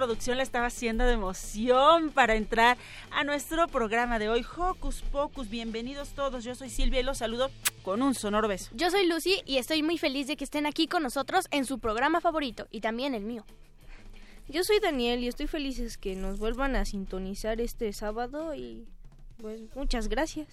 producción la estaba haciendo de emoción para entrar a nuestro programa de hoy. Hocus Pocus, bienvenidos todos. Yo soy Silvia y los saludo con un sonoro beso. Yo soy Lucy y estoy muy feliz de que estén aquí con nosotros en su programa favorito y también el mío. Yo soy Daniel y estoy feliz de que nos vuelvan a sintonizar este sábado y pues muchas gracias.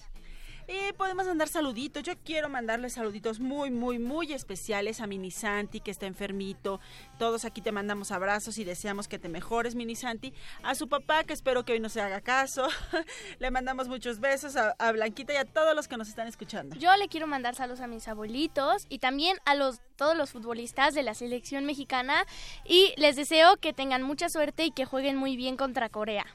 Y podemos mandar saluditos. Yo quiero mandarle saluditos muy, muy, muy especiales a Mini Santi, que está enfermito. Todos aquí te mandamos abrazos y deseamos que te mejores, Mini Santi. A su papá, que espero que hoy no se haga caso. le mandamos muchos besos a, a, Blanquita y a todos los que nos están escuchando. Yo le quiero mandar saludos a mis abuelitos y también a los todos los futbolistas de la selección mexicana. Y les deseo que tengan mucha suerte y que jueguen muy bien contra Corea.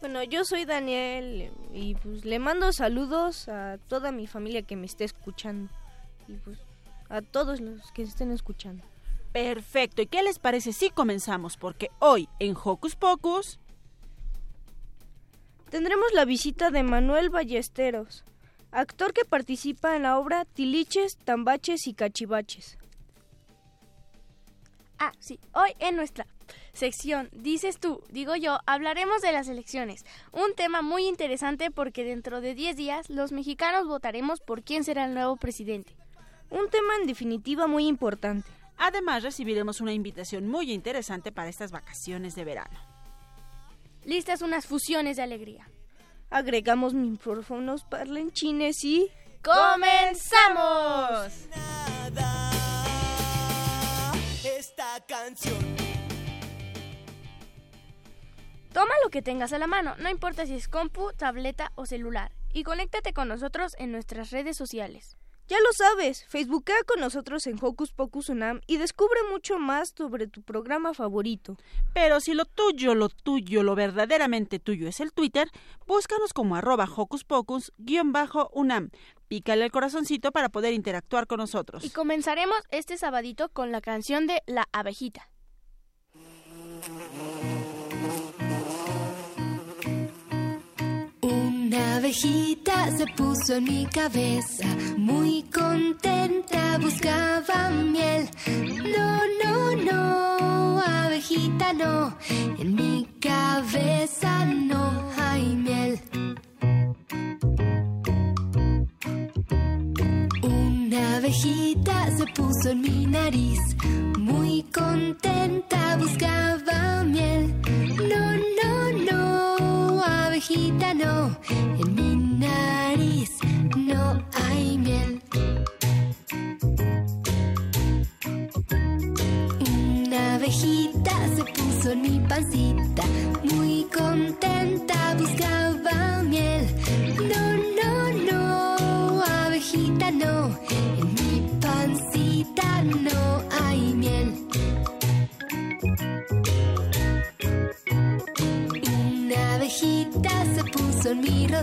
Bueno, yo soy Daniel y pues le mando saludos a toda mi familia que me esté escuchando y pues a todos los que estén escuchando. Perfecto, ¿y qué les parece si comenzamos? Porque hoy en Hocus Pocus tendremos la visita de Manuel Ballesteros, actor que participa en la obra Tiliches, Tambaches y Cachivaches. Ah, sí, hoy en nuestra sección Dices tú, digo yo, hablaremos de las elecciones. Un tema muy interesante porque dentro de 10 días los mexicanos votaremos por quién será el nuevo presidente. Un tema en definitiva muy importante. Además recibiremos una invitación muy interesante para estas vacaciones de verano. Listas unas fusiones de alegría. Agregamos micrófonos parlanchines y... ¡Comenzamos! Esta canción Toma lo que tengas a la mano, no importa si es compu, tableta o celular, y conéctate con nosotros en nuestras redes sociales. Ya lo sabes, Facebookea con nosotros en Hocus Pocus Unam y descubre mucho más sobre tu programa favorito. Pero si lo tuyo, lo tuyo, lo verdaderamente tuyo es el Twitter, búscanos como arroba Hocus Pocus bajo Unam. Pícale el corazoncito para poder interactuar con nosotros. Y comenzaremos este sabadito con la canción de La abejita. Abejita se puso en mi cabeza, muy contenta buscaba miel. No, no, no, abejita no, en mi cabeza no hay miel. Una abejita se puso en mi nariz, muy contenta buscaba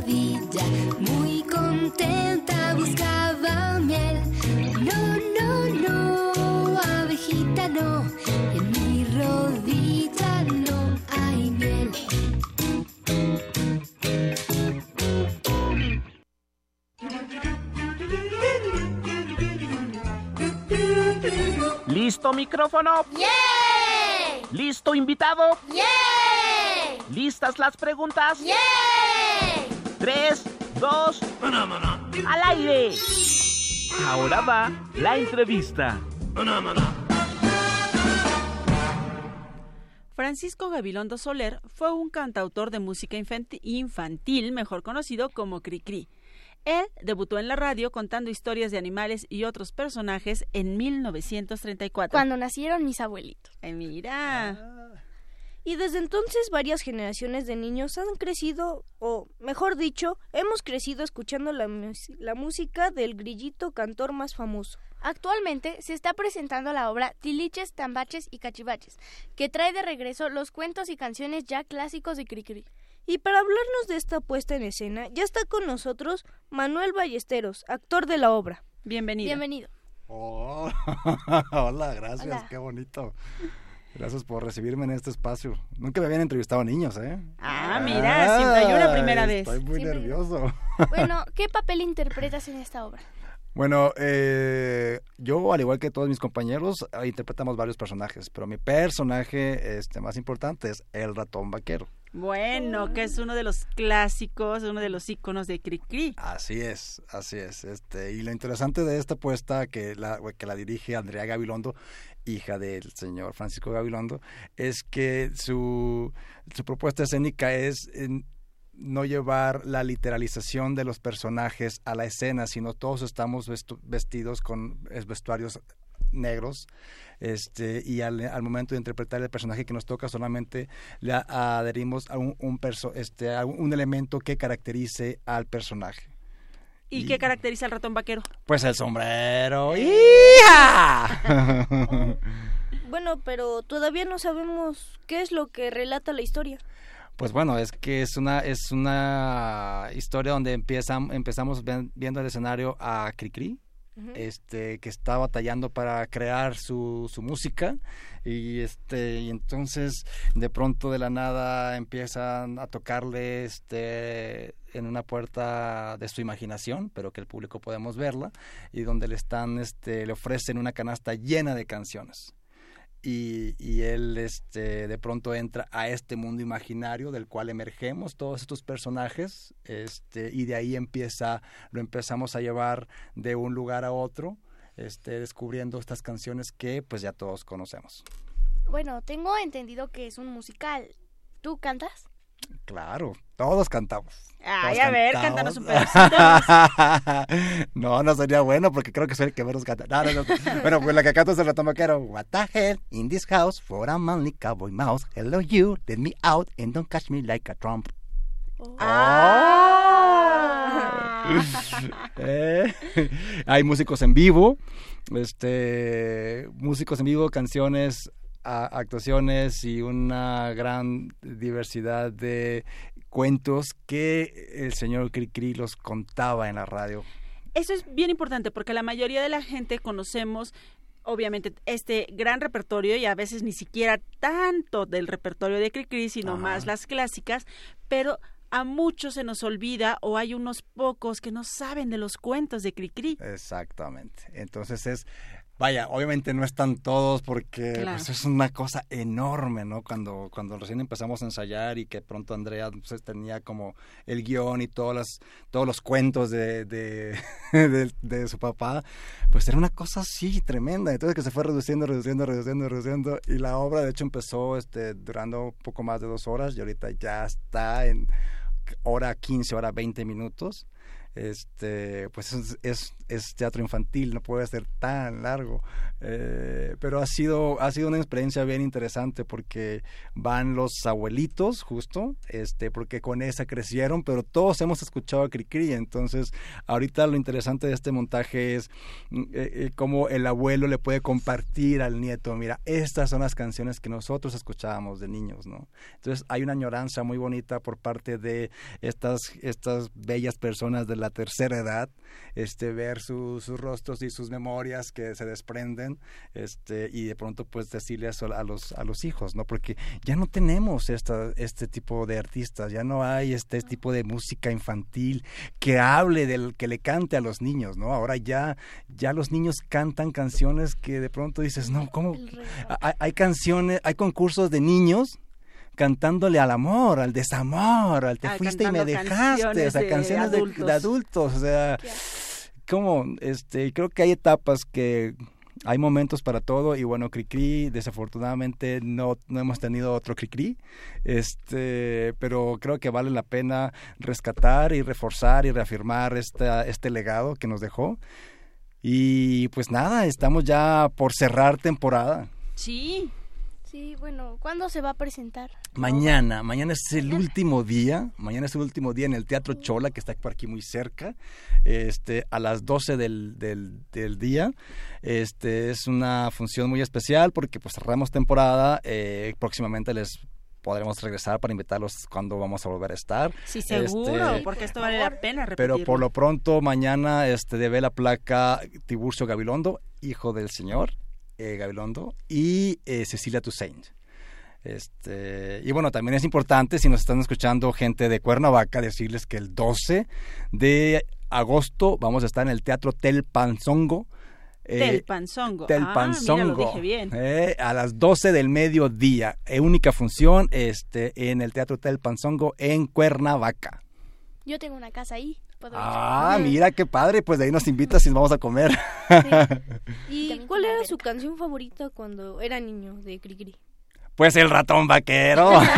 rodilla, muy contenta buscaba miel. No, no, no, abejita no, en mi rodilla no hay miel. ¿Listo micrófono? ¿Listo invitado? ¿Listas las preguntas? Tres, dos, al aire. Ahora va la entrevista. Francisco Gabilondo Soler fue un cantautor de música infanti- infantil, mejor conocido como Cricri. Él debutó en la radio contando historias de animales y otros personajes en 1934. Cuando nacieron mis abuelitos. Eh, mira. Y desde entonces varias generaciones de niños han crecido, o mejor dicho, hemos crecido escuchando la, música del grillito cantor más famoso. Actualmente se está presentando la obra Tiliches, Tambaches y Cachivaches, que trae de regreso los cuentos y canciones ya clásicos de Cricri. Y para hablarnos de esta puesta en escena, ya está con nosotros Manuel Ballesteros, actor de la obra. Bienvenido. Bienvenido. Oh, hola, gracias, Hola. qué bonito. Gracias por recibirme en este espacio. Nunca me habían entrevistado niños, ¿eh? Ah, mira, siempre hay una primera vez. Estoy muy Siempre- nervioso. Bueno, ¿qué papel interpretas en esta obra? Bueno, eh, yo, al igual que todos mis compañeros, eh, interpretamos varios personajes, pero mi personaje este, más importante es el ratón vaquero. Bueno, que es uno de los clásicos, uno de los íconos de Cricri. Así es, así es. Este, y lo interesante de esta apuesta que la, que la dirige Andrea Gabilondo, hija del señor Francisco Gabilondo, es que su, su propuesta escénica es no llevar la literalización de los personajes a la escena, sino todos estamos vestidos con vestuarios negros este y al, al momento de interpretar el personaje que nos toca solamente le adherimos a un, un perso- este a un elemento que caracterice al personaje ¿Y Y- qué caracteriza al ratón vaquero? pues el sombrero ¡Hija! Bueno, pero todavía no sabemos qué es lo que relata la historia. Pues bueno, es que es una es una historia donde empiezan, empezamos ven- viendo el escenario a Cricri, este que está batallando para crear su, su música. Y este y entonces de pronto de la nada empiezan a tocarle este en una puerta de su imaginación, pero que el público podemos verla y donde le están este le ofrecen una canasta llena de canciones y, y él este de pronto entra a este mundo imaginario del cual emergemos todos estos personajes este y de ahí empieza lo empezamos a llevar de un lugar a otro este descubriendo estas canciones que pues ya todos conocemos Bueno, tengo entendido que es un musical. ¿Tú cantas? Claro todos cantamos Ay, Todos a ver, cantamos. cántanos un pedacito. no, no sería bueno porque creo que soy el que menos canta. No, no, no. Bueno, pues la que canto es el ratón vaquero. What the hell in this house for a manly cowboy mouse. Hello you, let me out and don't catch me like a trump. Ah. Eh, Hay músicos en vivo, este, músicos en vivo, canciones, a- actuaciones y una gran diversidad de cuentos que el señor Cricri los contaba en la radio. Eso es bien importante porque la mayoría de la gente conocemos obviamente este gran repertorio y a veces ni siquiera tanto del repertorio de Cricri, sino Ajá. más las clásicas, pero a muchos se nos olvida o hay unos pocos que no saben de los cuentos de Cricri. Exactamente. Entonces es, vaya, obviamente no están todos porque Claro. pues, es una cosa enorme, ¿no? Cuando, cuando recién empezamos a ensayar y que pronto Andrea pues, tenía como el guion y todas las, todos los cuentos de, de, de, de su papá, pues era una cosa así tremenda. Entonces que se fue reduciendo, reduciendo, reduciendo, reduciendo y la obra de hecho empezó este, durando un poco más de dos horas y ahorita ya está en hora 15, hora 20 minutos este pues es, es, teatro infantil no puede ser tan largo. Eh, pero ha sido ha sido una experiencia bien interesante porque van los abuelitos justo este porque con esa crecieron pero todos hemos escuchado a Cricri entonces ahorita lo interesante de este montaje es mm, eh, eh, cómo el abuelo le puede compartir al nieto mira estas son las canciones que nosotros escuchábamos de niños no entonces hay una añoranza muy bonita por parte de estas estas bellas personas de la tercera edad este ver su- sus rostros y sus memorias que se desprenden este y de pronto pues decirle eso a los a los hijos no porque ya no tenemos esta, este tipo de artistas ya no hay este tipo de música infantil que hable del que le cante a los niños no ahora ya ya los niños cantan canciones que de pronto dices no cómo hay, hay canciones hay concursos de niños cantándole al amor, al desamor, al te Ah, fuiste y me dejaste, o sea, canciones de adultos, o sea, como, este, creo que hay etapas que hay momentos para todo y bueno, Cricri, desafortunadamente no, no hemos tenido otro Cricri, este, pero creo que vale la pena rescatar y reforzar y reafirmar esta, este legado que nos dejó. Y pues nada, estamos ya por cerrar temporada. Sí. Sí, bueno, ¿cuándo se va a presentar? Mañana, mañana es el último día, mañana es el último día en el Teatro Chola, que está por aquí muy cerca, este, a las 12 del, del, del día. Este, es una función muy especial porque pues cerramos temporada, eh, próximamente les podremos regresar para invitarlos cuando vamos a volver a estar. Sí, seguro, Este, porque esto vale la pena repetirlo. pero por lo pronto mañana este debe la placa Tiburcio Gabilondo, hijo del señor eh, Gabilondo, y eh, Cecilia Toussaint. Este, y bueno, también es importante, si nos están escuchando gente de Cuernavaca, decirles que el 12 de agosto vamos a estar en el Teatro Tel Panzongo. eh, Telpanzongo. Telpanzongo. Ah, mira, lo dije bien. eh, a las 12 del mediodía. Eh, única función este, en el Teatro Telpanzongo en Cuernavaca. Yo tengo una casa ahí. Puedo ir. Ah, mira qué padre, pues de ahí nos invitas y nos vamos a comer. ¿Y cuál era su canción favorita cuando era niño de Cricri? Pues el ratón vaquero.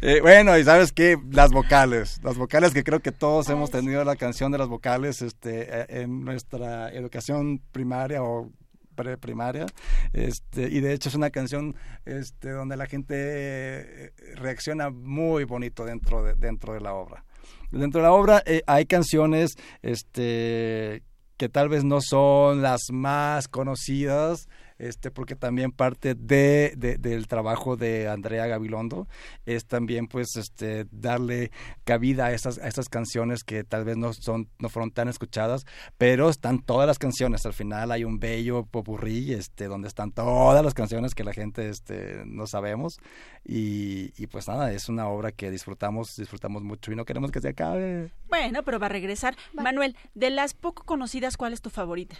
Eh, bueno, y sabes qué, las vocales, las vocales que creo que todos hemos tenido la canción de las vocales este, eh, en nuestra educación primaria o preprimaria, este, y de hecho es una canción este, donde la gente eh, reacciona muy bonito dentro de, dentro de la obra. Dentro de la obra eh, hay canciones este, que tal vez no son las más conocidas, este, porque también parte de, de- del trabajo de Andrea Gabilondo es también pues este darle cabida a esas, a esas canciones que tal vez no son no fueron tan escuchadas pero están todas las canciones al final hay un bello popurrí este donde están todas las canciones que la gente este no sabemos y, y pues nada es una obra que disfrutamos disfrutamos mucho y no queremos que se acabe Bueno, pero va a regresar. Manuel, de las poco conocidas, ¿cuál es tu favorita?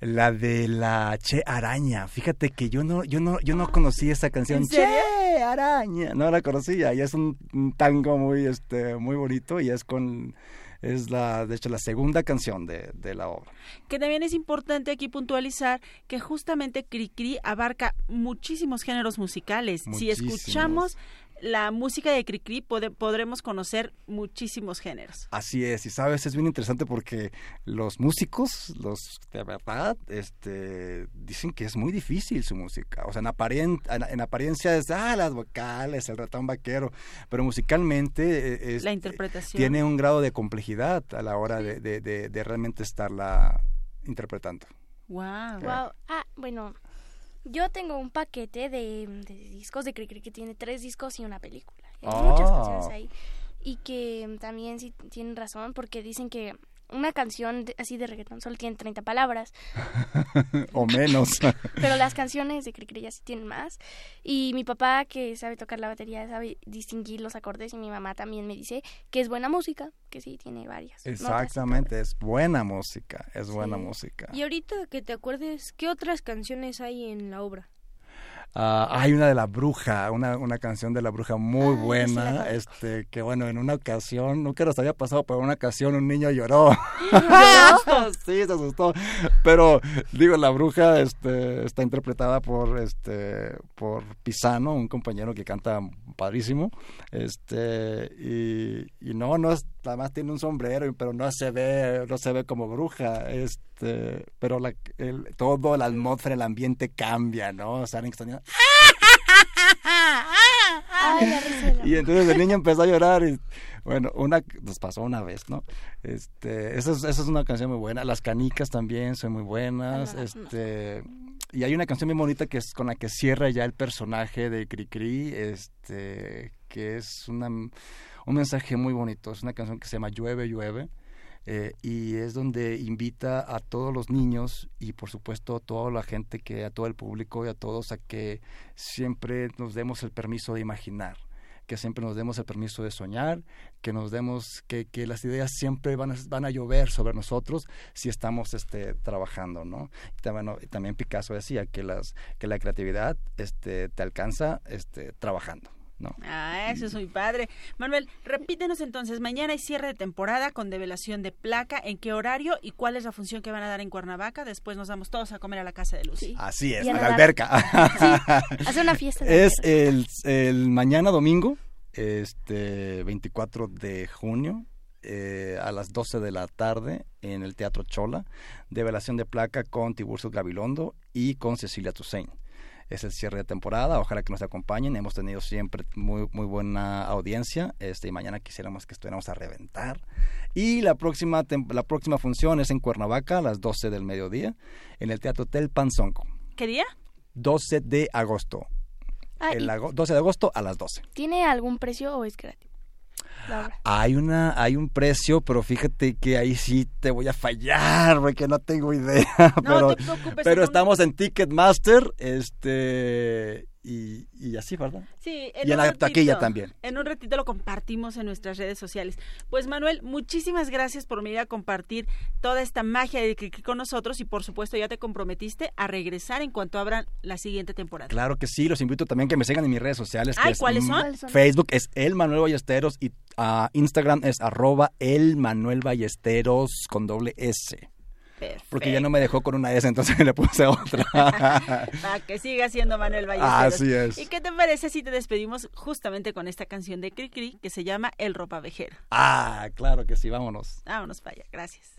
La de la Che Araña. Fíjate que yo no, yo no, yo no conocí esa canción. Che Araña. No la conocía. Y es un, un tango muy, este, muy bonito y es con, es la, de hecho, la segunda canción de, de la obra. Que también es importante aquí puntualizar que justamente Cricri abarca muchísimos géneros musicales. Si escuchamos la música de Cricri, pode- podremos conocer muchísimos géneros. Así es, y sabes, es bien interesante porque los músicos, los de verdad, este, dicen que es muy difícil su música. O sea, en, aparien- en, en apariencia es, ah, las vocales, el ratón vaquero, pero musicalmente eh, es, La interpretación. tiene un grado de complejidad a la hora de, de- de- de realmente estarla interpretando. Wow. Wow. Ah, bueno, yo tengo un paquete de, de discos de Cricri que tiene tres discos y una película. Hay muchas Ah. canciones ahí. Y que también sí tienen razón porque dicen que una canción de- así de reggaetón solo tiene 30 palabras, o menos. pero las canciones de Cricri ya sí tienen más. Y mi papá, que sabe tocar la batería, sabe distinguir los acordes, y mi mamá también me dice que es buena música, que sí tiene varias. Exactamente, es buena música, es buena Sí. música. Y ahorita que te acuerdes, ¿qué otras canciones hay en la obra? Ah, hay una de la bruja, una, una canción de la bruja muy Ah, buena, este, que bueno, en una ocasión, nunca nos había pasado, pero en una ocasión un niño lloró. sí, se asustó. Pero digo, la bruja este, está interpretada por este por Pisano, un compañero que canta padrísimo. Este, y, y no, no es, además tiene un sombrero, pero no se ve, no se ve como bruja, este, pero la, el, todo la atmósfera, el ambiente cambia, ¿no? O sea, alguien que está Ay, la risa de la- y entonces el niño empezó a llorar y bueno, una nos pasó una vez, ¿no? Este, esa es, esa es una canción muy buena. Las canicas también son muy buenas. No. Este, y hay una canción muy bonita que es con la que cierra ya el personaje de Cricri, este, que es una, un mensaje muy bonito. Es una canción que se llama Llueve, llueve. eh, y es donde invita a todos los niños y por supuesto a toda la gente que a todo el público y a todos a que siempre nos demos el permiso de imaginar que siempre nos demos el permiso de soñar, que nos demos, que, que las ideas siempre van a, van a llover sobre nosotros si estamos este, trabajando, ¿no? También, también Picasso decía que, las, que la creatividad este, te alcanza este, trabajando. ¿No? Ah, eso es muy padre. Manuel, repítenos entonces, mañana hay cierre de temporada con develación de placa, ¿en qué horario y cuál es la función que van a dar en Cuernavaca? Después nos vamos todos a comer a la casa de Lucy. Así es, a la alberca. Sí, hace una fiesta. de Es el mañana domingo, este 24 de junio, eh, a las 12 de la tarde en el Teatro Chola, develación de placa con Tiburcio Gabilondo y con Cecilia Toussaint. Es el cierre de temporada, ojalá que nos acompañen, hemos tenido siempre muy, muy buena audiencia, este, y mañana quisiéramos que estuviéramos a reventar. Y la próxima, la próxima función es en Cuernavaca a las 12 del mediodía, en el Teatro Tel Panzonco, ¿Qué día? 12 de agosto. Ah, el ¿y ago- 12 de agosto a las 12. ¿Tiene algún precio o es gratis? Hay una, hay un precio, pero fíjate que ahí sí te voy a fallar, porque no tengo idea. No pero te preocupes, pero estamos en Ticketmaster, este y, y así, ¿verdad? Sí, Y en la taquilla también. En un ratito lo compartimos en nuestras redes sociales. Pues Manuel, muchísimas gracias por venir a compartir toda esta magia de que con nosotros y por supuesto ya te comprometiste a regresar en cuanto abran la siguiente temporada. Claro que sí, los invito también que me sigan en mis redes sociales. Ay, es, ¿cuáles son? Facebook es el Manuel Ballesteros y ah, Instagram es arroba el Manuel Ballesteros con doble S. Perfecto. Porque ya no me dejó con una S, entonces le puse otra. Para que siga siendo Manuel Ballesteros. Así es. ¿Y qué te parece si te despedimos justamente con esta canción de Cricri que se llama El Ropavejero? ah, claro que sí, vámonos. Vámonos para allá, gracias.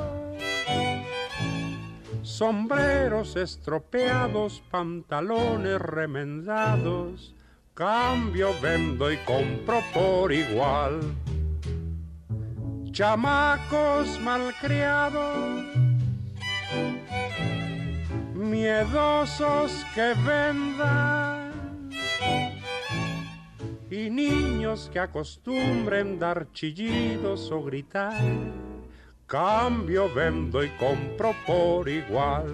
sombreros estropeados, pantalones remendados, cambio, vendo y compro por igual. Chamacos malcriados, miedosos que vendan y niños que acostumbren dar chillidos o gritar. Cambio, vendo y compro por igual.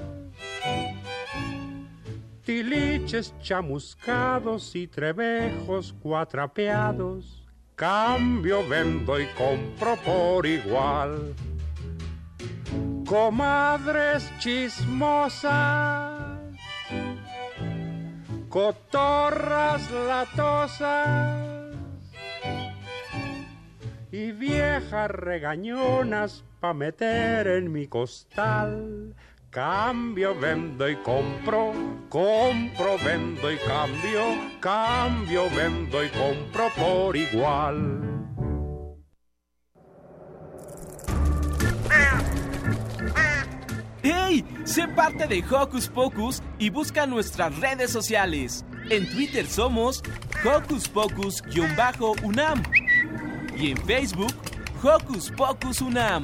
tiliches chamuscados y trebejos cuatrapeados, cambio, vendo y compro por igual. Comadres chismosas, cotorras latosas y viejas regañonas pa' meter en mi costal. Cambio, vendo y compro, compro, vendo y cambio, cambio, vendo y compro por igual. ¡Hey! Sé parte de Hocus Pocus y busca nuestras redes sociales. En Twitter somos Hocus Pocus-UNAM y en Facebook Hocus Pocus UNAM.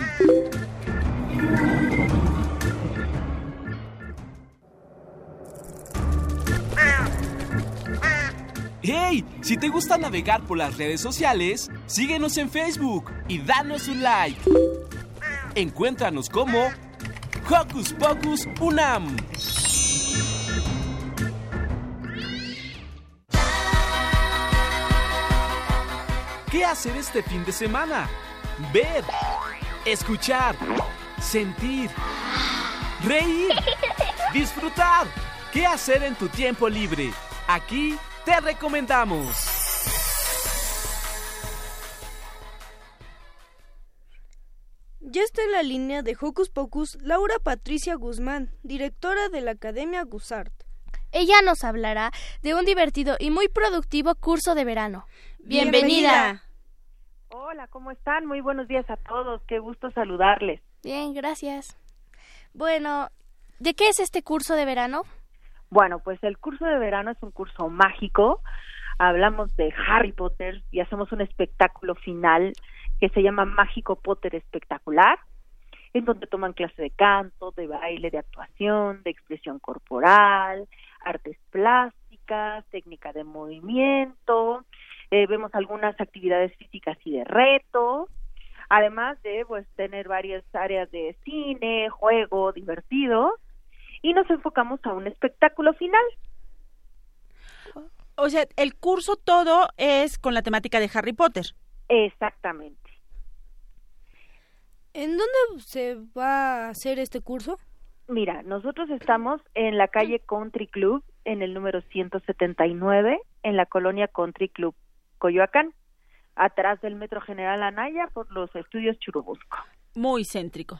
¡Hey! Si te gusta navegar por las redes sociales, síguenos en Facebook y danos un like. Encuéntranos como Hocus Pocus Unam. ¿Qué hacer este fin de semana? Ver, escuchar, sentir, reír, disfrutar. ¿Qué hacer en tu tiempo libre? Aquí te recomendamos. Ya está en la línea de Hocus Pocus Laura Patricia Guzmán, directora de la Academia Guzart. Ella nos hablará de un divertido y muy productivo curso de verano. Bienvenida. Hola, ¿cómo están? Muy buenos días a todos. Qué gusto saludarles. Bien, gracias. Bueno, ¿de qué es este curso de verano? Bueno, pues el curso de verano es un curso mágico. Hablamos de Harry Potter y hacemos un espectáculo final que se llama Mágico Potter Espectacular, en donde toman clase de canto, de baile, de actuación, de expresión corporal, artes plásticas, técnica de movimiento, eh, vemos algunas actividades físicas y de reto, además de pues tener varias áreas de cine, juego, divertido, y nos enfocamos a un espectáculo final. O sea, el curso todo es con la temática de Harry Potter. Exactamente. ¿En dónde se va a hacer este curso? Mira, nosotros estamos en la calle Country Club, en el número 179, en la colonia Country Club Coyoacán, atrás del Metro General Anaya por los estudios Churubusco. Muy céntrico.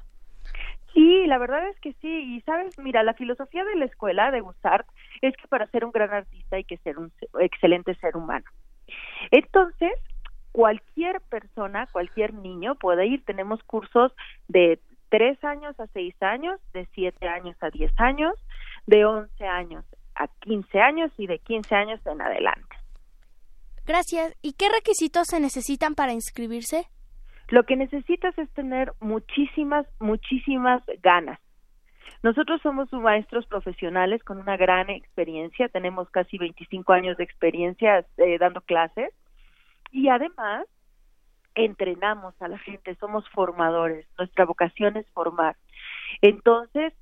Sí, la verdad es que sí. Y sabes, mira, la filosofía de la escuela de Gustart es que para ser un gran artista hay que ser un excelente ser humano. Entonces, cualquier persona, cualquier niño puede ir. Tenemos cursos de tres años a seis años, de siete años a diez años, de once años a quince años y de quince años en adelante. Gracias. ¿Y qué requisitos se necesitan para inscribirse? Lo que necesitas es tener muchísimas, muchísimas ganas. Nosotros somos maestros profesionales con una gran experiencia, tenemos casi 25 años de experiencia eh, dando clases y además entrenamos a la gente, somos formadores, nuestra vocación es formar. Entonces,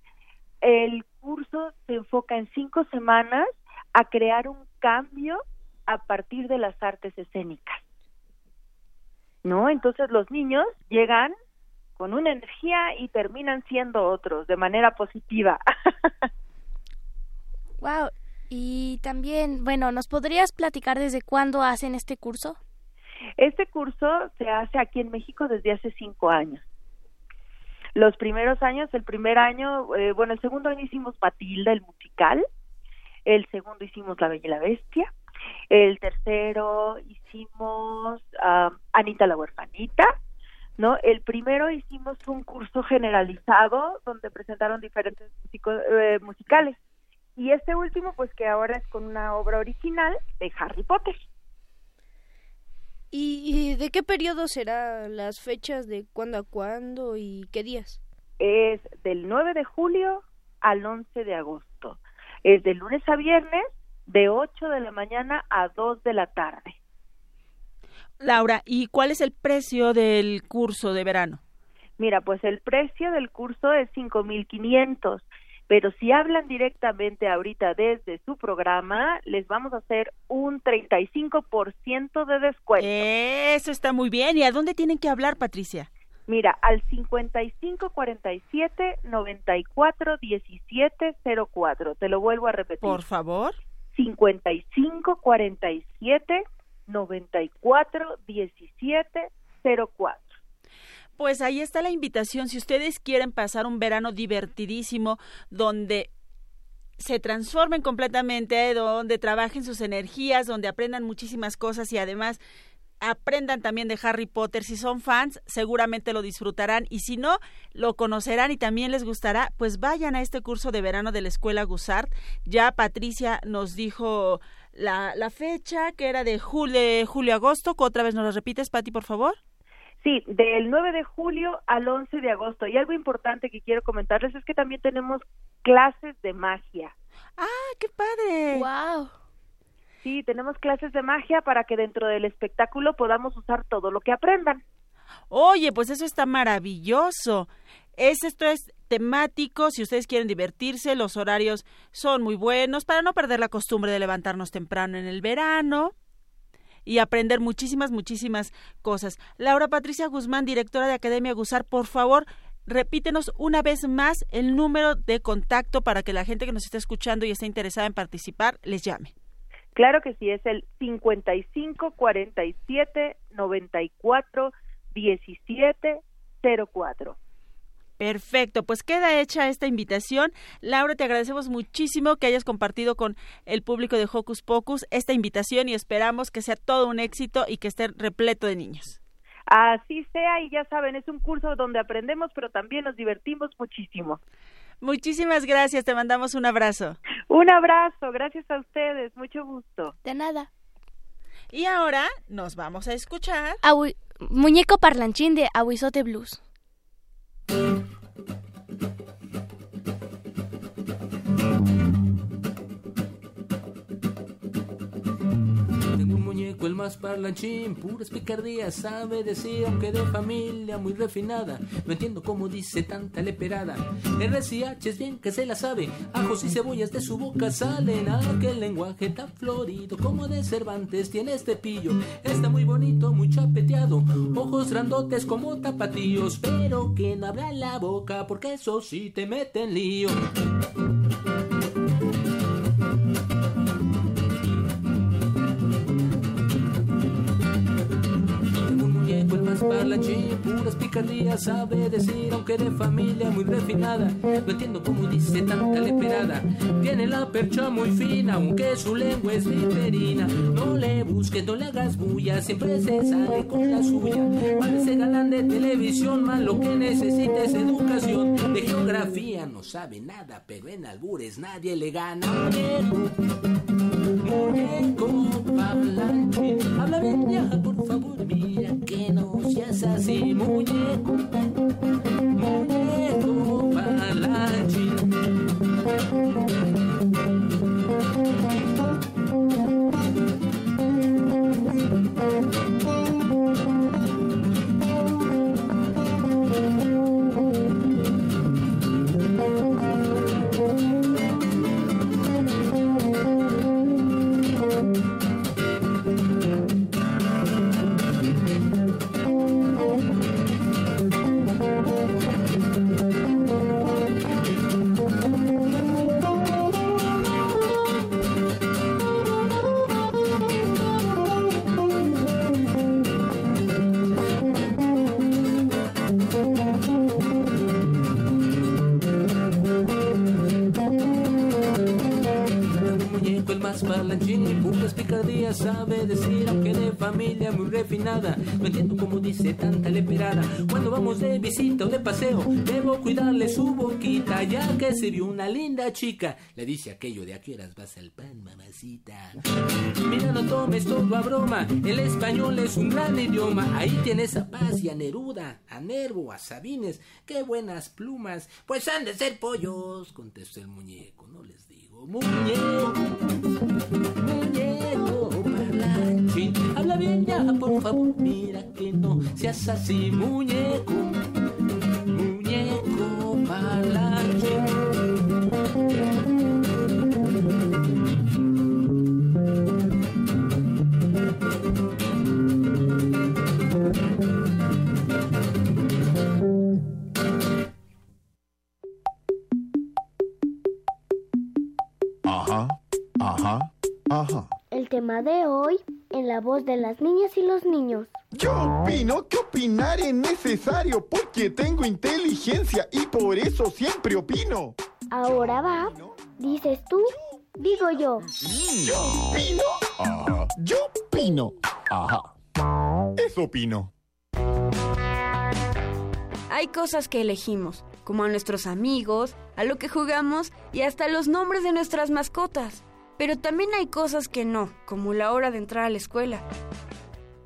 el curso se enfoca en cinco semanas a crear un cambio a partir de las artes escénicas. ¿No? Entonces los niños llegan con una energía y terminan siendo otros de manera positiva. wow. Y también, bueno, ¿nos podrías platicar desde cuándo hacen este curso? Este curso se hace aquí en México desde hace cinco años. Los primeros años, el primer año, eh, bueno, el segundo año hicimos Matilda, el musical, el segundo hicimos La Bella y la Bestia, el tercero hicimos Anita la huerfanita, ¿no? El primero hicimos un curso generalizado donde presentaron diferentes eh, musicales. Y este último, pues que ahora es con una obra original de Harry Potter. ¿Y, de qué periodo será las fechas de cuándo a cuándo y qué días? Es del 9 de julio al 11 de agosto. Es de lunes a viernes de 8 de la mañana a 2 de la tarde. Laura, ¿y cuál es el precio del curso de verano? Mira, pues el precio del curso es 5.500, pero si hablan directamente ahorita desde su programa, les vamos a hacer un 35% de descuento. Eso está muy bien. ¿Y a dónde tienen que hablar, Patricia? Mira, al 5547 94 17 04. Te lo vuelvo a repetir. Por favor. 55 47 94 17 04. Pues ahí está la invitación. Si ustedes quieren pasar un verano divertidísimo, donde se transformen completamente, donde trabajen sus energías, donde aprendan muchísimas cosas y además aprendan también de Harry Potter. Si son fans, seguramente lo disfrutarán y si no, lo conocerán y también les gustará, pues vayan a este curso de verano de la Escuela Gusart. Ya Patricia nos dijo la, la fecha, que era de julio, julio-agosto. ¿Otra vez nos lo repites, Pati, por favor? Sí, del 9 de julio al 11 de agosto. Y algo importante que quiero comentarles es que también tenemos clases de magia. ¡Ah, qué padre! ¡Wow! Sí, tenemos clases de magia para que dentro del espectáculo podamos usar todo lo que aprendan. Oye, pues eso está maravilloso. Es, esto es temático, si ustedes quieren divertirse, los horarios son muy buenos para no perder la costumbre de levantarnos temprano en el verano y aprender muchísimas, muchísimas cosas. Laura Patricia Guzmán, directora de Academia Gusar, por favor, repítenos una vez más el número de contacto para que la gente que nos está escuchando y está interesada en participar les llame. Claro que sí, es el 55 47 94 17 04. Perfecto, pues queda hecha esta invitación. Laura, te agradecemos muchísimo que hayas compartido con el público de Hocus Pocus esta invitación y esperamos que sea todo un éxito y que esté repleto de niños. Así sea y ya saben, es un curso donde aprendemos pero también nos divertimos muchísimo. Muchísimas gracias, te mandamos un abrazo. Un abrazo, gracias a ustedes, mucho gusto. De nada. Y ahora nos vamos a escuchar. Muñeco parlanchín de Aguizote Blues. Muñeco, el más parlanchín, puras picardías, sabe decir, aunque de familia muy refinada. No entiendo cómo dice tanta leperada. RCH es bien que se la sabe, ajos y cebollas de su boca salen. Aquel lenguaje tan florido como de Cervantes tiene este pillo. Está muy bonito, muy chapeteado, ojos grandotes como tapatíos, pero que no abra la boca porque eso sí te mete en lío. Parlanchín, puras picardías, sabe decir, aunque de familia muy refinada. No entiendo cómo dice tanta leperada. Tiene la percha muy fina, aunque su lengua es viperina. No le busques, no le hagas bulla, siempre se sale con la suya. Parece galán de televisión, más lo que necesita es educación. De geografía no sabe nada, pero en albures nadie le gana. Muñeco parlanchín, habla bien ya, por favor, mira que no seas así, muñeco, muñeco parlanchín. No entiendo cómo dice tanta leperada. Cuando vamos de visita o de paseo, debo cuidarle su boquita, ya que se vio una linda chica. Le dice aquello de a qué horas vas al pan, mamacita. Mira, no tomes todo a broma, el español es un gran idioma. Ahí tienes a Paz y a Neruda, a Nervo, a Sabines. Qué buenas plumas. Pues han de ser pollos, contestó el muñeco, no les digo. Muñeco. Habla bien ya, por favor, mira que no seas así, muñeco, muñeco parlanchín. Ajá, ajá, ajá. El tema de hoy en la voz de las niñas y los niños. Yo opino que opinar es necesario porque tengo inteligencia y por eso siempre opino. Ahora va. Dices tú, digo yo. Yo opino. Ajá. Yo opino. Ajá. Eso opino. Hay cosas que elegimos, como a nuestros amigos, a lo que jugamos y hasta los nombres de nuestras mascotas. Pero también hay cosas que no, como la hora de entrar a la escuela.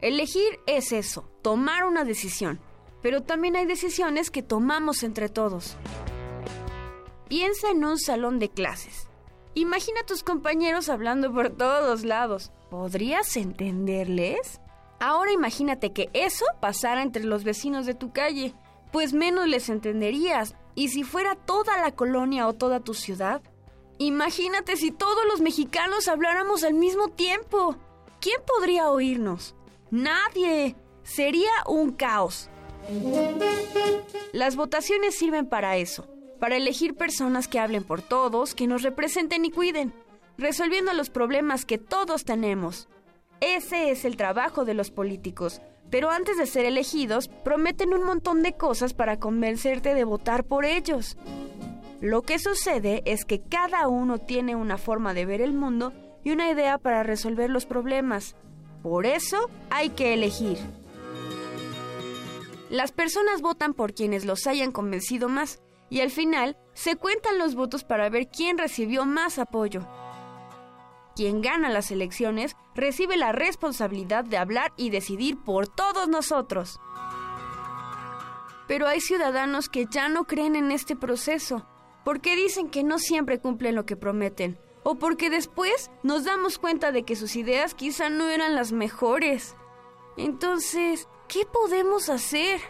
Elegir es eso, tomar una decisión. Pero también hay decisiones que tomamos entre todos. Piensa en un salón de clases. Imagina a tus compañeros hablando por todos lados. ¿Podrías entenderles? Ahora imagínate que eso pasara entre los vecinos de tu calle, pues menos les entenderías. ¿Y si fuera toda la colonia o toda tu ciudad? Imagínate si todos los mexicanos habláramos al mismo tiempo. ¿Quién podría oírnos? Nadie. Sería un caos. Las votaciones sirven para eso, para elegir personas que hablen por todos, que nos representen y cuiden, resolviendo los problemas que todos tenemos. Ese es el trabajo de los políticos, pero antes de ser elegidos prometen un montón de cosas para convencerte de votar por ellos. Lo que sucede es que cada uno tiene una forma de ver el mundo y una idea para resolver los problemas. Por eso hay que elegir. Las personas votan por quienes los hayan convencido más y al final se cuentan los votos para ver quién recibió más apoyo. Quien gana las elecciones recibe la responsabilidad de hablar y decidir por todos nosotros. Pero hay ciudadanos que ya no creen en este proceso, porque dicen que no siempre cumplen lo que prometen, o porque después nos damos cuenta de que sus ideas quizá no eran las mejores. Entonces, ¿qué podemos hacer?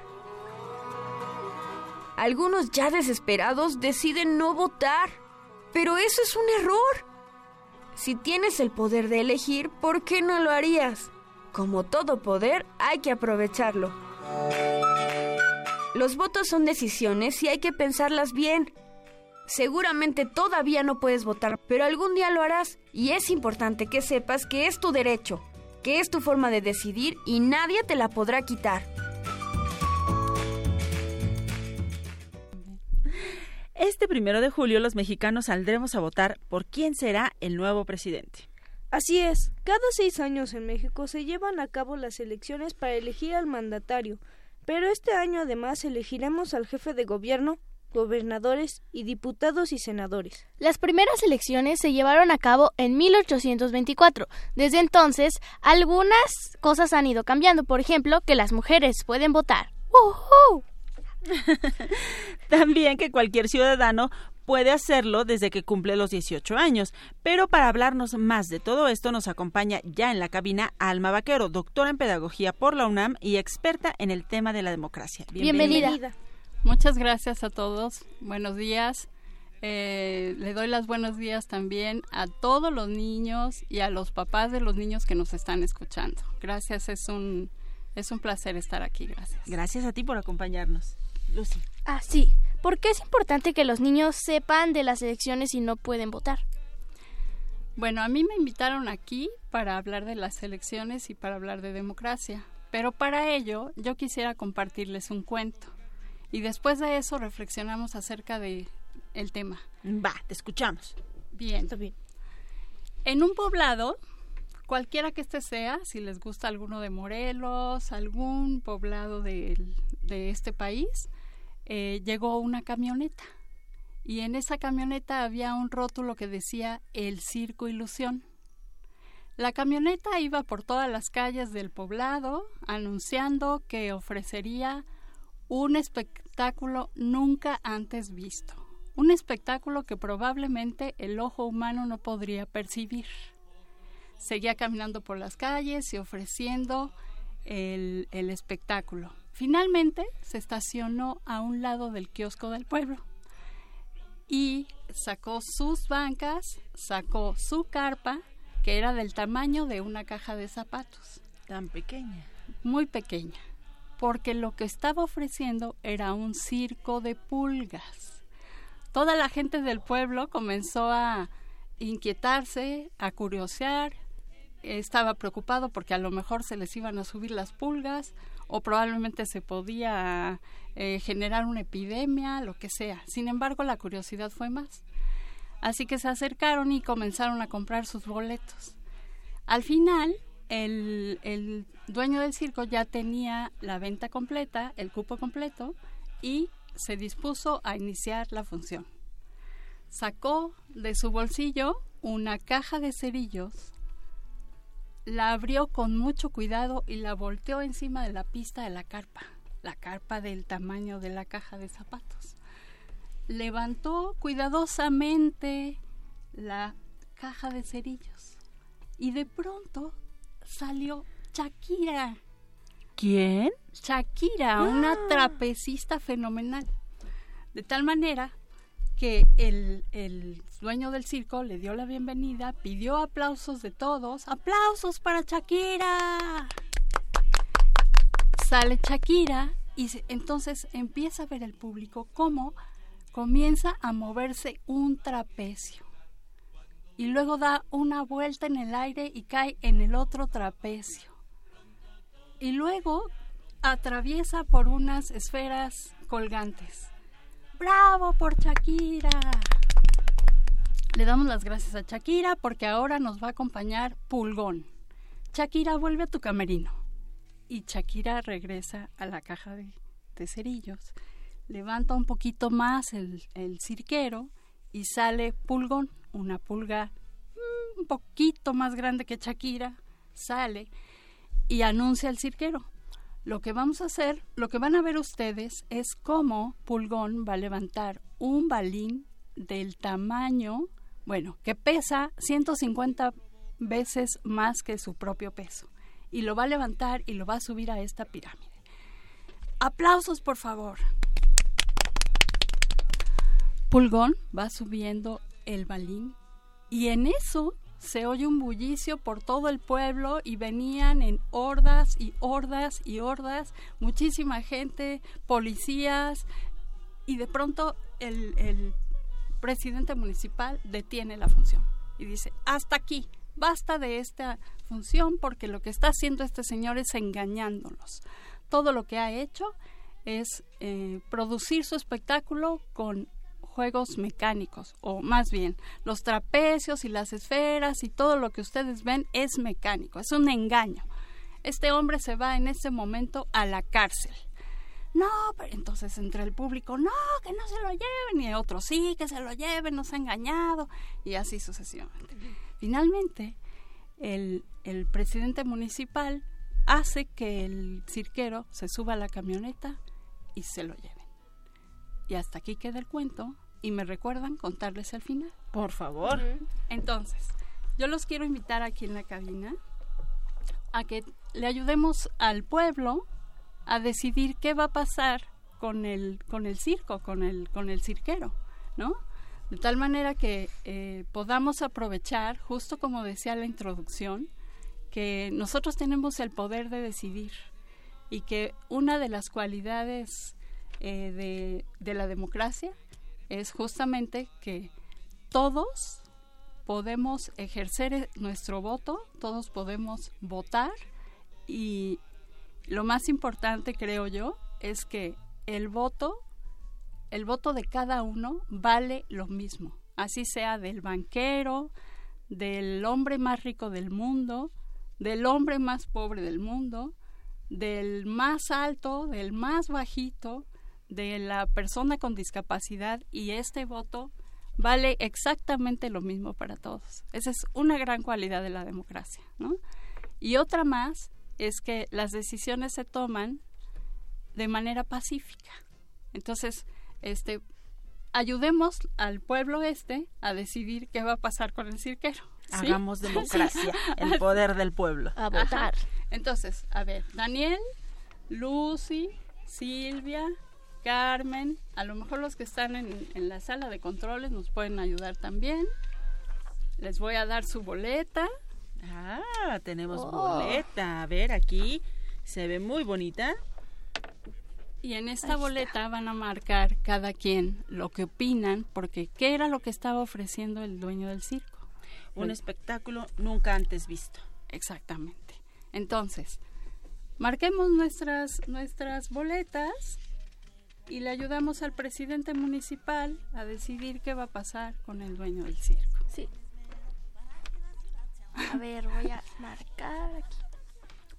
Algunos ya desesperados deciden no votar, pero eso es un error. Si tienes el poder de elegir, ¿por qué no lo harías? Como todo poder, hay que aprovecharlo. Los votos son decisiones y hay que pensarlas bien. Seguramente todavía no puedes votar, pero algún día lo harás y es importante que sepas que es tu derecho, que es tu forma de decidir y nadie te la podrá quitar. Este primero de julio los mexicanos saldremos a votar por quién será el nuevo presidente. Así es, cada seis años en México se llevan a cabo las elecciones para elegir al mandatario, pero este año además elegiremos al jefe de gobierno, gobernadores y diputados y senadores. Las primeras elecciones se llevaron a cabo en 1824. Desde entonces, algunas cosas han ido cambiando. Por ejemplo, que las mujeres pueden votar. ¡Woohoo! También que cualquier ciudadano puede hacerlo desde que cumple los 18 años. Pero para hablarnos más de todo esto nos acompaña ya en la cabina Alma Vaquero, doctora en pedagogía por la UNAM y experta en el tema de la democracia. Bienvenida. Bienvenida. Muchas gracias a todos. Buenos días. Eh, le doy las buenos días también a todos los niños y a los papás de los niños que nos están escuchando. Gracias, es un, es un placer estar aquí. Gracias. Gracias a ti por acompañarnos. Lucy. Ah, sí. ¿Por qué es importante que los niños sepan de las elecciones y no pueden votar? Bueno, a mí me invitaron aquí para hablar de las elecciones y para hablar de democracia, pero para ello yo quisiera compartirles un cuento y después de eso reflexionamos acerca de el tema. Va, te escuchamos. Bien. Está bien. En un poblado, cualquiera que este sea, si les gusta alguno de Morelos, algún poblado de, de este país, eh, llegó una camioneta. Y en esa camioneta había un rótulo que decía El Circo Ilusión. La camioneta iba por todas las calles del poblado anunciando que ofrecería un espectáculo nunca antes visto, un espectáculo que probablemente el ojo humano no podría percibir. Seguía caminando por las calles y ofreciendo el, el espectáculo. Finalmente se estacionó a un lado del kiosco del pueblo y sacó sus bancas, sacó su carpa, que era del tamaño de una caja de zapatos. Tan pequeña. Muy pequeña porque lo que estaba ofreciendo era un circo de pulgas. Toda la gente del pueblo comenzó a inquietarse, a curiosear estaba preocupado porque a lo mejor se les iban a subir las pulgas o probablemente se podía eh, generar una epidemia, lo que sea. Sin embargo, la curiosidad fue más. Así que se acercaron y comenzaron a comprar sus boletos. Al final, el, dueño del circo ya tenía la venta completa, el cupo completo, y se dispuso a iniciar la función. Sacó de su bolsillo una caja de cerillos, la abrió con mucho cuidado y la volteó encima de la pista de la carpa, la carpa del tamaño de la caja de zapatos. Levantó cuidadosamente la caja de cerillos y de pronto salió Shakira. ¿Quién? Shakira, una trapecista fenomenal. De tal manera que el, el dueño del circo le dio la bienvenida, pidió aplausos de todos. ¡Aplausos para Shakira! Sale Shakira y se- entonces empieza a ver el público cómo comienza a moverse un trapecio. Y luego da una vuelta en el aire y cae en el otro trapecio. Y luego atraviesa por unas esferas colgantes. ¡Bravo por Shakira! Le damos las gracias a Shakira porque ahora nos va a acompañar Pulgón. Shakira, vuelve a tu camerino. Y Shakira regresa a la caja de, cerillos. Levanta un poquito más el cirquero y sale Pulgón, una pulga mm, un poquito más grande que Shakira. Sale y anuncia al cirquero. Lo que vamos a hacer, lo que van a ver ustedes es cómo Pulgón va a levantar un balín del tamaño, bueno, que pesa 150 veces más que su propio peso. Y lo va a levantar y lo va a subir a esta pirámide. Aplausos, por favor. Pulgón va subiendo el balín y en eso se oye un bullicio por todo el pueblo y venían en hordas y hordas y hordas, muchísima gente, policías, y de pronto el, el presidente municipal detiene la función y dice, hasta aquí, basta de esta función porque lo que está haciendo este señor es engañándonos. Todo lo que ha hecho es eh, producir su espectáculo con juegos mecánicos, o más bien, los trapecios y las esferas y todo lo que ustedes ven es mecánico, es un engaño. Este hombre se va en ese momento a la cárcel. No, pero entonces entre el público, no, que no se lo lleven, y otros sí, que se lo lleven, nos ha engañado, y así sucesivamente. Finalmente, el, el presidente municipal hace que el cirquero se suba a la camioneta y se lo lleven. Y hasta aquí queda el cuento y me recuerdan contarles el final. Por favor. Entonces, yo los quiero invitar aquí en la cabina a que le ayudemos al pueblo a decidir qué va a pasar con el con el circo, con el con el cirquero, ¿no? De tal manera que eh, podamos aprovechar, justo como decía la introducción, que nosotros tenemos el poder de decidir y que una de las cualidades eh, de, de la democracia es justamente que todos podemos ejercer eh, nuestro voto, todos podemos votar y lo más importante creo yo es que el voto, el voto de cada uno vale lo mismo, así sea del banquero, del hombre más rico del mundo, del hombre más pobre del mundo, del más alto, del más bajito, de la persona con discapacidad y este voto vale exactamente lo mismo para todos. Esa es una gran cualidad de la democracia, ¿no? Y otra más es que las decisiones se toman de manera pacífica. Entonces, este ayudemos al pueblo este a decidir qué va a pasar con el cirquero. ¿sí? Hagamos democracia, el poder del pueblo. A votar. Ajá. Entonces, a ver, Daniel, Lucy, Silvia, Carmen, a lo mejor los que están en, en la sala de controles nos pueden ayudar también. Les voy a dar su boleta. Ah, tenemos Oh. boleta. A ver, aquí se ve muy bonita. Y en esta boleta van a marcar cada quien lo que opinan, porque ¿qué era lo que estaba ofreciendo el dueño del circo? Un Pues- espectáculo nunca antes visto. Exactamente. Entonces, marquemos nuestras, nuestras boletas y le ayudamos al presidente municipal a decidir qué va a pasar con el dueño del circo. Sí. A ver, voy a marcar aquí.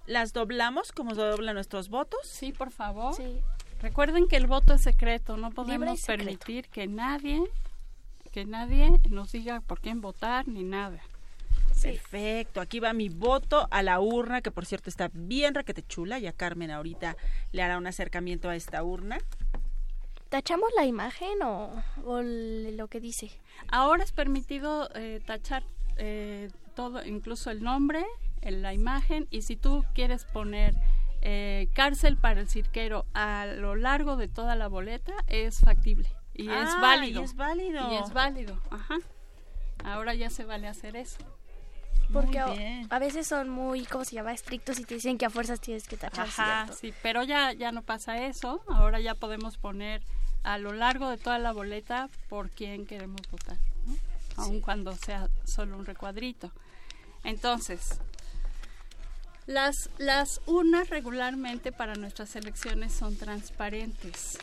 ¿Las doblamos como se doblan nuestros votos? Sí, por favor. Sí. Recuerden que el voto es secreto, no podemos secreto. permitir que nadie que nadie nos diga por quién votar ni nada. Perfecto, aquí va mi voto a la urna, que por cierto está bien raquete chula. Ya Carmen ahorita le hará un acercamiento a esta urna. ¿Tachamos la imagen o, lo que dice? Ahora es permitido eh, tachar eh, todo, incluso el nombre, en la imagen, y si tú quieres poner eh, cárcel para el cirquero a lo largo de toda la boleta, es factible y es Ah, válido. y es válido. Y es válido, ajá. Ahora ya se vale hacer eso. Porque Muy a, veces son muy, ¿cómo se llama? Estrictos y te dicen que a fuerzas tienes que tachar, Ajá, ¿cierto? sí, pero ya, ya no pasa eso. Ahora ya podemos poner a lo largo de toda la boleta por quién queremos votar, ¿no? aun cuando sea solo un recuadrito. Entonces, las, las urnas regularmente para nuestras elecciones son transparentes.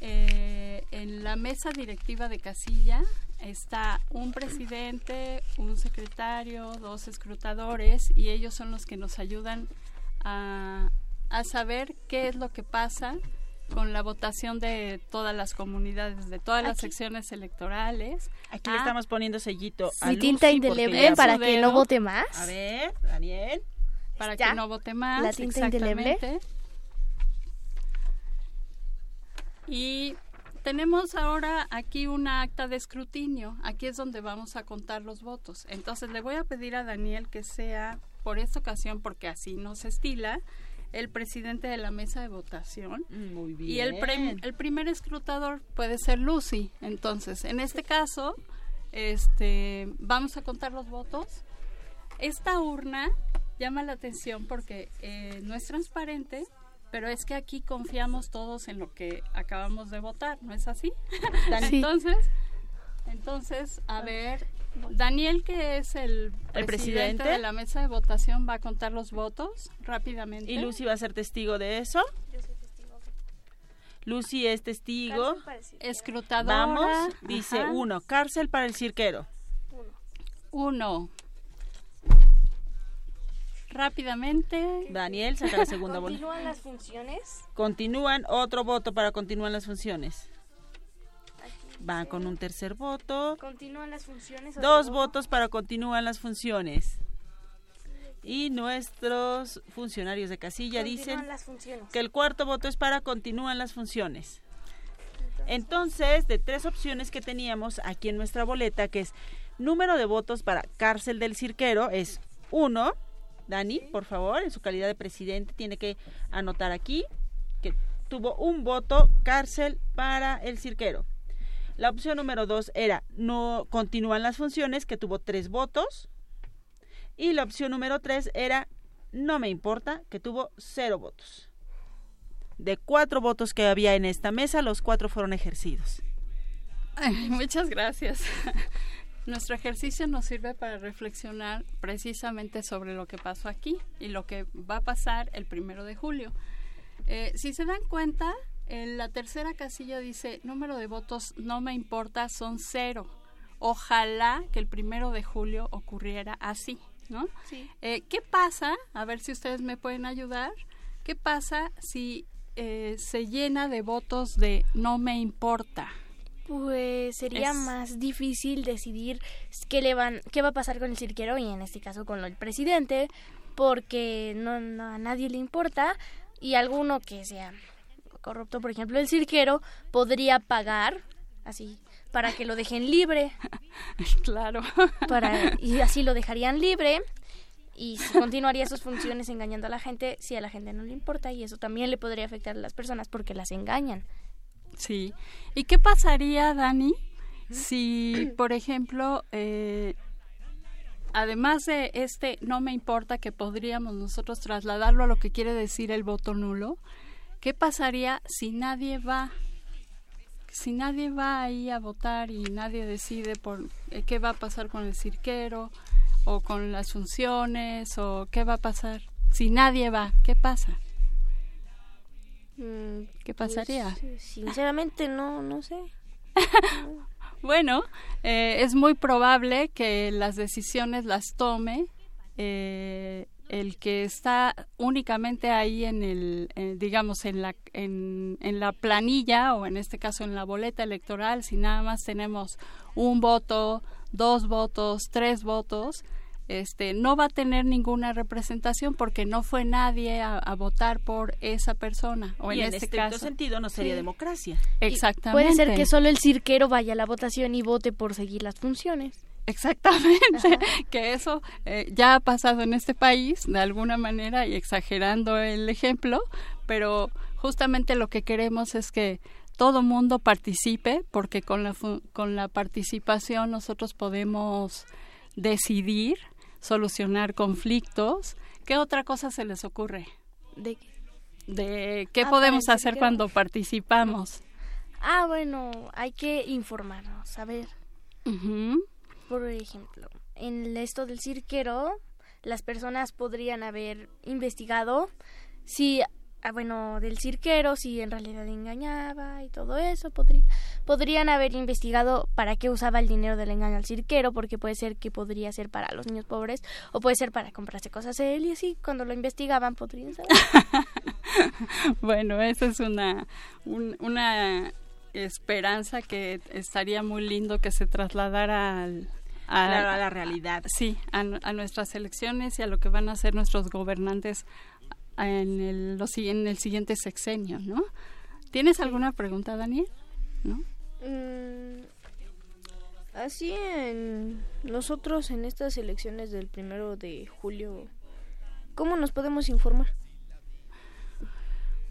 Eh, en la mesa directiva de casilla está un presidente, un secretario, dos escrutadores y ellos son los que nos ayudan a, a saber qué es lo que pasa con la votación de todas las comunidades, de todas las secciones electorales. Aquí le Ah, estamos poniendo sellito a tinta indeleble para que no vote más. A ver, Daniel. para ¿Ya? que no vote más. La tinta indeleble. Y tenemos ahora aquí una acta de escrutinio. Aquí es donde vamos a contar los votos. Entonces le voy a pedir a Daniel que sea, por esta ocasión, porque así nos estila, el presidente de la mesa de votación. Muy bien. Y el, prem- el primer escrutador puede ser Lucy. Entonces, en este caso, este, vamos a contar los votos. Esta urna llama la atención porque eh, no es transparente, pero es que aquí confiamos todos en lo que acabamos de votar, ¿no es así? Sí. entonces, entonces, a ver, Daniel, que es el, El presidente presidente. de la mesa de votación, va a contar los votos rápidamente. ¿Y Lucy va a ser testigo de eso? Lucy es testigo. Escrutadora. Vamos, dice Ajá. uno, cárcel para el cirquero. Uno. Rápidamente. Daniel saca la segunda bola. ¿Continúan las funciones? Continúan, otro voto para continúan las funciones. Van con un tercer voto. ¿Continúan las funciones? Dos ¿Otro votos para continúan las funciones. Y nuestros funcionarios de casilla Continúan dicen las funciones. que el cuarto voto es para continúan las funciones. Entonces, de tres opciones que teníamos aquí en nuestra boleta, que es número de votos para cárcel del cirquero, es uno. Dani, por favor, en su calidad de presidente, tiene que anotar aquí que tuvo un voto cárcel para el cirquero. La opción número dos era no continúan las funciones, que tuvo tres votos. Y la opción número tres era no me importa, que tuvo cero votos. De cuatro votos que había en esta mesa, los cuatro fueron ejercidos. Muchas gracias. Nuestro ejercicio nos sirve para reflexionar precisamente sobre lo que pasó aquí y lo que va a pasar el primero de julio. Eh, si se dan cuenta, en la tercera casilla dice número de votos no me importa, son cero. Ojalá que el primero de julio ocurriera así, ¿no? Sí. Eh, ¿Qué pasa? A ver si ustedes me pueden ayudar. ¿Qué pasa si eh, se llena de votos de no me importa? Pues sería Es- más difícil decidir qué le van, qué va a pasar con el cirquero y en este caso con el presidente, porque no, no- a nadie le importa y alguno que sea corrupto, por ejemplo el cirquero, podría pagar así para que lo dejen libre. Claro. Para, y así lo dejarían libre y continuaría sus funciones engañando a la gente si a la gente no le importa y eso también le podría afectar a las personas porque las engañan. Sí. ¿Y qué pasaría, Dani, si, por ejemplo, eh, además de este no me importa que podríamos nosotros trasladarlo a lo que quiere decir el voto nulo, ¿qué pasaría si nadie va? Si nadie va ahí a votar y nadie decide por eh, qué va a pasar con el cirquero o con las funciones o qué va a pasar? Si nadie va, ¿qué pasa? Mm, ¿Qué pasaría? pues, sinceramente no, no sé. Bueno, eh, es muy probable que las decisiones las tome eh, el que está únicamente ahí en el, eh, digamos, en la, en, en la planilla o en este caso en la boleta electoral, si nada más tenemos un voto, dos votos, tres votos, este, no va a tener ninguna representación porque no fue nadie a, a votar por esa persona. O y en, en este caso, sentido no sería Sí. democracia. Exactamente. Puede ser que solo el cirquero vaya a la votación y vote por seguir las funciones. Exactamente, que eso eh, ya ha pasado en este país de alguna manera y exagerando el ejemplo, pero justamente lo que queremos es que todo mundo participe porque con la con la participación nosotros podemos decidir, solucionar conflictos. ¿Qué otra cosa se les ocurre? ¿De De qué Ah, podemos hacer cuando participamos. Ah, bueno, hay que informarnos, a ver. Ujú. Por ejemplo, en esto del cirquero, las personas podrían haber investigado si, ah, bueno, del cirquero, si en realidad engañaba y todo eso. Podría, podrían haber investigado para qué usaba el dinero del engaño al cirquero, porque puede ser que podría ser para los niños pobres o puede ser para comprarse cosas a él y así cuando lo investigaban podrían saber. Bueno, esa es una, un- una esperanza que estaría muy lindo que se trasladara al, a, Claro, a la realidad. Sí, a, nu- a nuestras elecciones y a lo que van a hacer nuestros gobernantes en el, lo si- en el siguiente sexenio, ¿no? ¿Tienes alguna pregunta, Daniel? ¿No? Mm, así en nosotros en estas elecciones del primero de julio, ¿cómo nos podemos informar?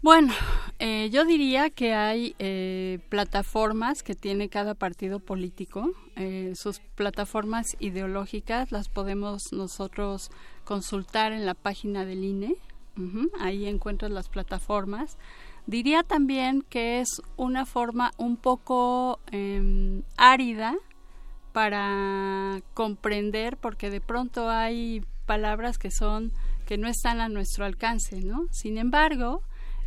Bueno, eh, yo diría que hay eh, plataformas que tiene cada partido político. Eh, sus plataformas ideológicas las podemos nosotros consultar en la página del INE. Ahí encuentras las plataformas. Diría también que es una forma un poco em, árida para comprender, porque de pronto hay palabras que son que no están a nuestro alcance, ¿no? Sin embargo,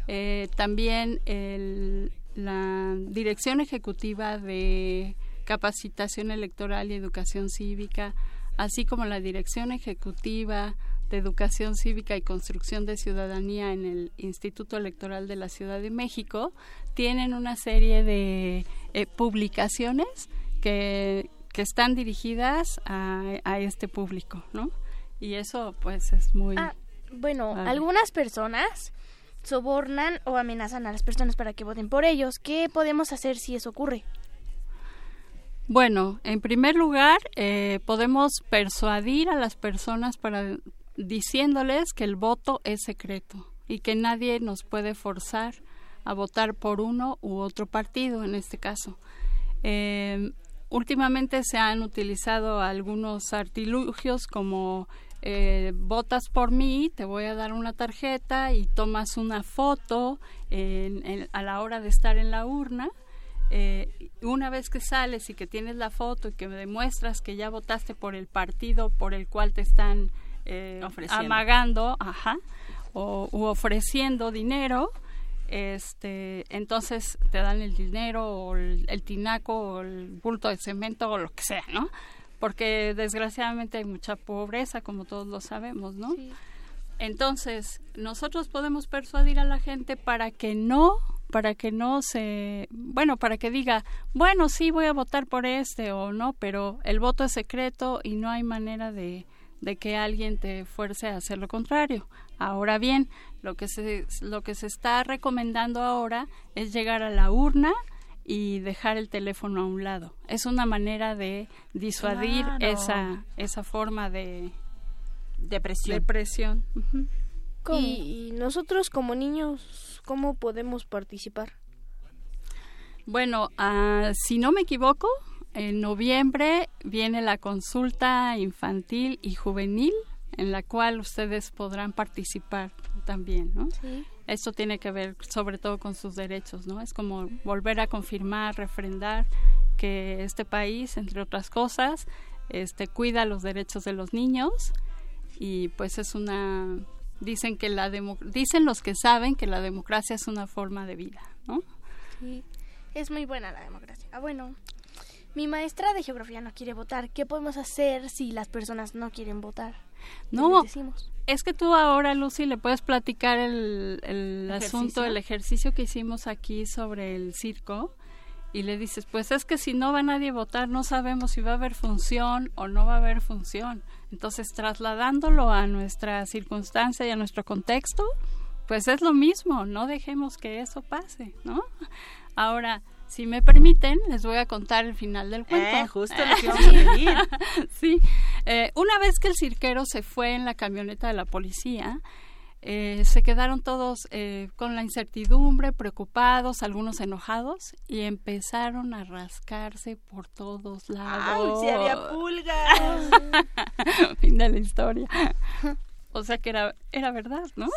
eh, también el- la Dirección Ejecutiva de Capacitación Electoral y Educación Cívica, así como la Dirección Ejecutiva de Educación Cívica y Construcción de Ciudadanía en el Instituto Electoral de la Ciudad de México, tienen una serie de eh, publicaciones que, que están dirigidas a, a este público, ¿no? Y eso pues es muy... Ah, bueno, Vale. algunas personas sobornan o amenazan a las personas para que voten por ellos. ¿Qué podemos hacer si eso ocurre? Bueno, en primer lugar, eh, podemos persuadir a las personas para diciéndoles que el voto es secreto y que nadie nos puede forzar a votar por uno u otro partido en este caso. Eh, últimamente se han utilizado algunos artilugios como eh, votas por mí, te voy a dar una tarjeta y tomas una foto en- en- a la hora de estar en la urna. Eh, una vez que sales y que tienes la foto y que demuestras que ya votaste por el partido por el cual te están eh, amagando, ajá, o u ofreciendo dinero, este, entonces te dan el dinero o el, el tinaco o el bulto de cemento o lo que sea, ¿no? Porque desgraciadamente hay mucha pobreza, como todos lo sabemos, ¿no? Entonces, nosotros podemos persuadir a la gente para que no, para que no se, bueno, para que diga, bueno, sí voy a votar por este o no, pero el voto es secreto y no hay manera de, de que alguien te fuerce a hacer lo contrario. Ahora bien, lo que se, lo que se está recomendando ahora es llegar a la urna y dejar el teléfono a un lado. Es una manera de disuadir Claro. esa, esa forma de, Depresión. de presión. Ujú. Y, y nosotros como niños, ¿cómo podemos participar? Bueno, ah, si no me equivoco, en noviembre viene la consulta infantil y juvenil en la cual ustedes podrán participar también, ¿no? Sí. Esto tiene que ver sobre todo con sus derechos, ¿no? Es como volver a confirmar, refrendar que este país, entre otras cosas, este, cuida los derechos de los niños y pues es una dicen que la demo, dicen los que saben que la democracia es una forma de vida, ¿no? Sí, es muy buena la democracia. Ah, bueno, mi maestra de geografía no quiere votar. ¿Qué podemos hacer si las personas no quieren votar? No, es que tú ahora, Lucy, le puedes platicar el, el asunto, el ejercicio que hicimos aquí sobre el circo y le dices, pues es que si no va nadie a votar, no sabemos si va a haber función o no va a haber función. Entonces, trasladándolo a nuestra circunstancia y a nuestro contexto, pues es lo mismo, no dejemos que eso pase, ¿no? Ahora, si me permiten, les voy a contar el final del cuento. Eh, justo lo que vamos a pedir. sí, eh, una vez que el cirquero se fue en la camioneta de la policía, eh, se quedaron todos eh, con la incertidumbre, preocupados, algunos enojados, y empezaron a rascarse por todos lados. ¡Ay, sí había pulgas! fin de la historia. O sea que era, era verdad, ¿no?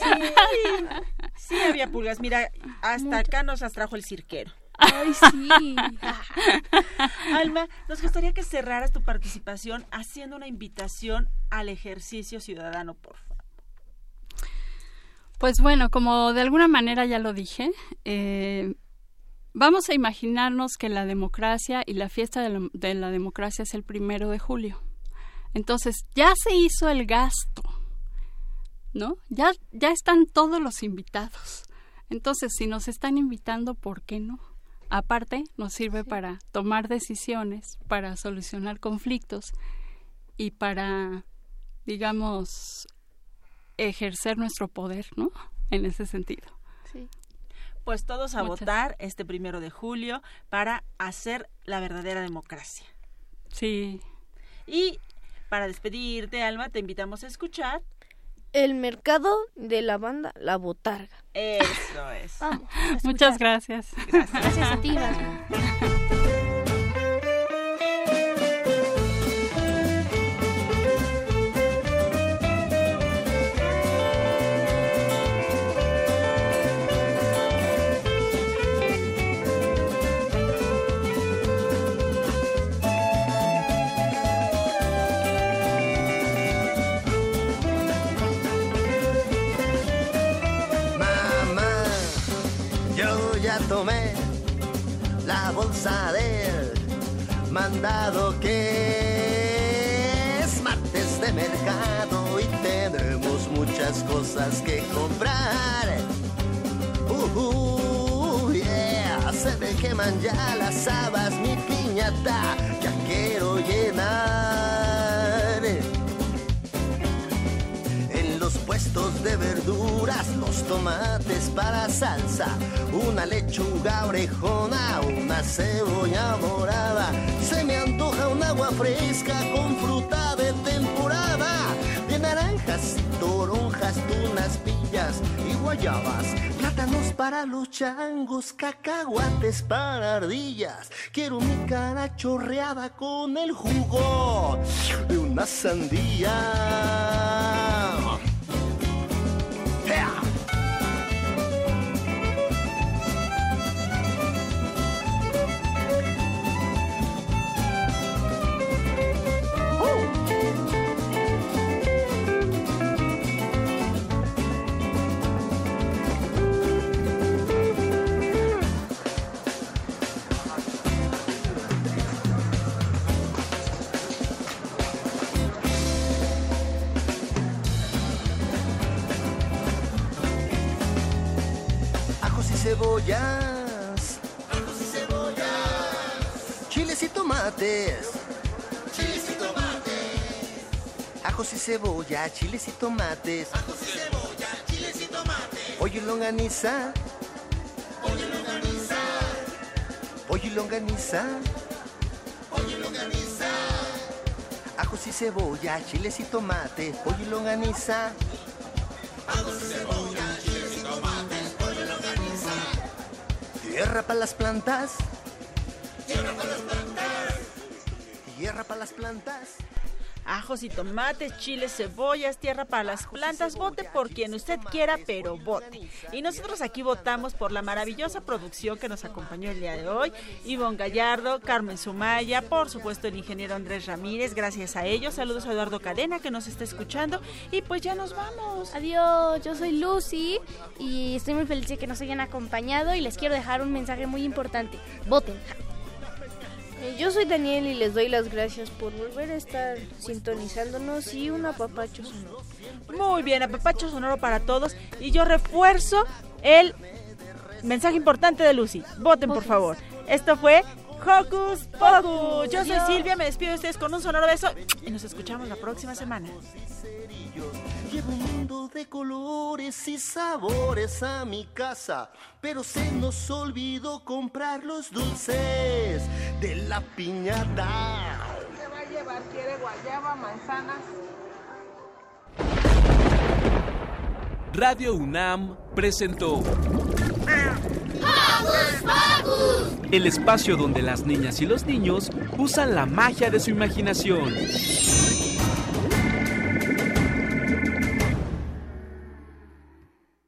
Sí, sí había pulgas. Mira, hasta acá nos las trajo el cirquero. Ay, sí. Alma, nos gustaría que cerraras tu participación haciendo una invitación al ejercicio ciudadano, por favor. Pues bueno, como de alguna manera ya lo dije, eh, vamos a imaginarnos que la democracia y la fiesta de la, de la, democracia es el primero de julio. Entonces, ya se hizo el gasto, ¿no? Ya, ya están todos los invitados. Entonces, si nos están invitando, ¿por qué no? Aparte, nos sirve sí. para tomar decisiones, para solucionar conflictos y para, digamos, ejercer nuestro poder, ¿no? En ese sentido. Sí. Pues todos a Muchas. votar este primero de julio para hacer la verdadera democracia. Sí. Y para despedirte, Alma, te invitamos a escuchar El mercado de la banda La Botarga. Eso es. Vamos. Muchas gracias. Gracias, gracias a ti, tomé la bolsa del mandado que es martes de mercado y tenemos muchas cosas que comprar. Uh, uh, yeah, se me queman ya las habas, mi piñata, ya quiero llenar los puestos de verduras, los tomates para salsa, una lechuga orejona, una cebolla morada. Se me antoja un agua fresca con fruta de temporada, de naranjas y toronjas, tunas, pillas y guayabas, plátanos para los changos, cacahuates para ardillas. Quiero mi cara chorreada con el jugo de una sandía. Tomates. Chiles y tomates. Ajos y cebolla, chiles y tomates. Ajos y cebolla, chiles y tomates. Pollo y longaniza. Pollo y longaniza. Pollo y longaniza. Pollo y longaniza. Ajos y cebolla, chiles y tomate. Pollo y longaniza. Ajos y cebolla, chiles y tomates. Pollo y longaniza. Tierra para las plantas. Tierra para las plantas. Tierra para las plantas. Ajos y tomates, chiles, cebollas, tierra para las plantas. Vote por quien usted quiera, pero vote. Y nosotros aquí votamos por la maravillosa producción que nos acompañó el día de hoy. Ivonne Gallardo, Carmen Sumaya, por supuesto el ingeniero Andrés Ramírez. Gracias a ellos. Saludos a Eduardo Cadena que nos está escuchando. Y pues ya nos vamos. Adiós, yo soy Lucy y estoy muy feliz de que nos hayan acompañado y les quiero dejar un mensaje muy importante. Voten. Eh, Yo soy Daniel y les doy las gracias por volver a estar sintonizándonos y un apapacho sonoro. Muy bien, apapacho sonoro para todos. Y yo refuerzo el mensaje importante de Lucy. Voten, por favor. Esto fue Hocus Pocus. Yo soy. Silvia, me despido de ustedes con un sonoro beso y nos escuchamos la próxima semana. De colores y sabores a mi casa, pero se nos olvidó comprar los dulces de la piñata. ¿Qué va a llevar? ¿Quiere guayaba, manzanas? Radio UNAM presentó el espacio donde las niñas y los niños usan la magia de su imaginación.